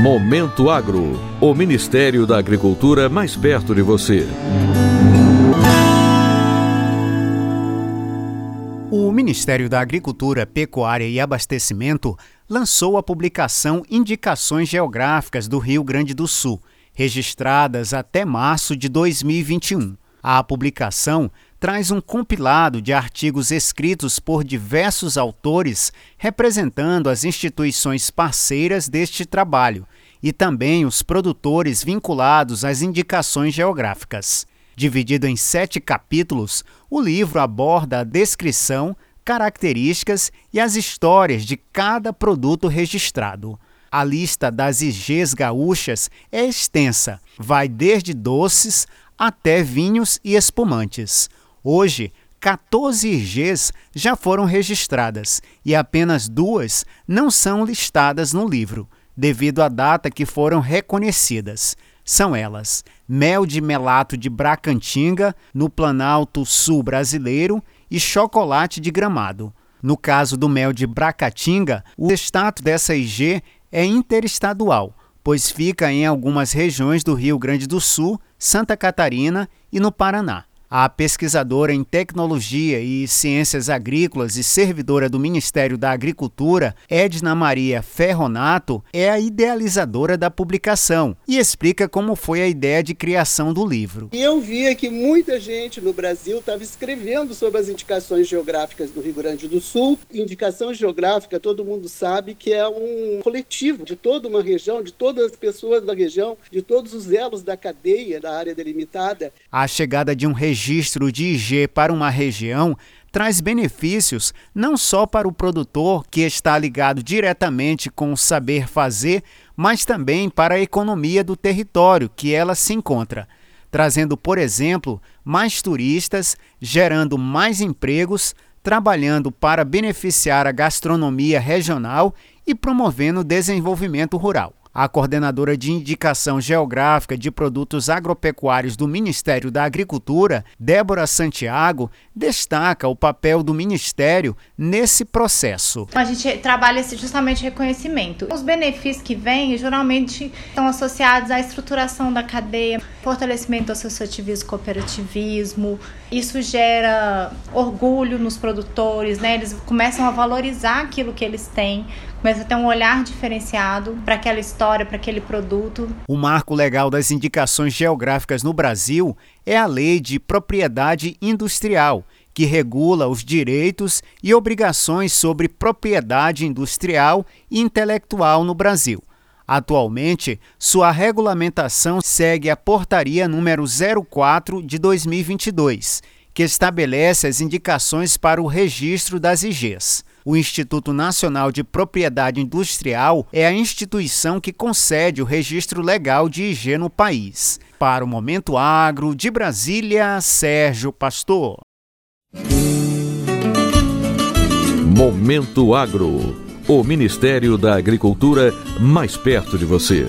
Momento Agro, o Ministério da Agricultura mais perto de você. O Ministério da Agricultura, Pecuária e Abastecimento lançou a publicação Indicações Geográficas do Rio Grande do Sul, registradas até março de 2021. A publicação traz um compilado de artigos escritos por diversos autores representando as instituições parceiras deste trabalho e também os produtores vinculados às indicações geográficas. Dividido em sete capítulos, o livro aborda a descrição, características e as histórias de cada produto registrado. A lista das IGs gaúchas é extensa, vai desde doces até vinhos e espumantes. Hoje, 14 IGs já foram registradas e apenas duas não são listadas no livro, devido à data que foram reconhecidas. São elas: mel de melato de Bracantinga, no Planalto Sul brasileiro, e chocolate de Gramado. No caso do mel de Bracatinga, o status dessa IG é interestadual, pois fica em algumas regiões do Rio Grande do Sul, Santa Catarina e no Paraná. A pesquisadora em tecnologia e ciências agrícolas e servidora do Ministério da Agricultura, Edna Maria Ferronato, é a idealizadora da publicação e explica como foi a ideia de criação do livro. Eu via que muita gente no Brasil estava escrevendo sobre as indicações geográficas do Rio Grande do Sul. Indicação geográfica, todo mundo sabe que é um coletivo de toda uma região, de todas as pessoas da região, de todos os elos da cadeia da área delimitada. A chegada de um registro registro de IG para uma região traz benefícios não só para o produtor, que está ligado diretamente com o saber fazer, mas também para a economia do território que ela se encontra, trazendo, por exemplo, mais turistas, gerando mais empregos, trabalhando para beneficiar a gastronomia regional e promovendo o desenvolvimento rural. A coordenadora de indicação geográfica de produtos agropecuários do Ministério da Agricultura, Débora Santiago, destaca o papel do Ministério nesse processo. A gente trabalha justamente reconhecimento. Os benefícios que vêm geralmente estão associados à estruturação da cadeia, fortalecimento do associativismo, cooperativismo. Isso gera orgulho nos produtores, né? Eles começam a valorizar aquilo que eles têm, começam a ter um olhar diferenciado para aquela história, para aquele produto. O marco legal das indicações geográficas no Brasil é a Lei de Propriedade Industrial, que regula os direitos e obrigações sobre propriedade industrial e intelectual no Brasil. Atualmente, sua regulamentação segue a Portaria número 04 de 2022, que estabelece as indicações para o registro das IGs. O Instituto Nacional de Propriedade Industrial é a instituição que concede o registro legal de IG no país. Para o Momento Agro, de Brasília, Sérgio Pastor. Momento Agro. O Ministério da Agricultura mais perto de você.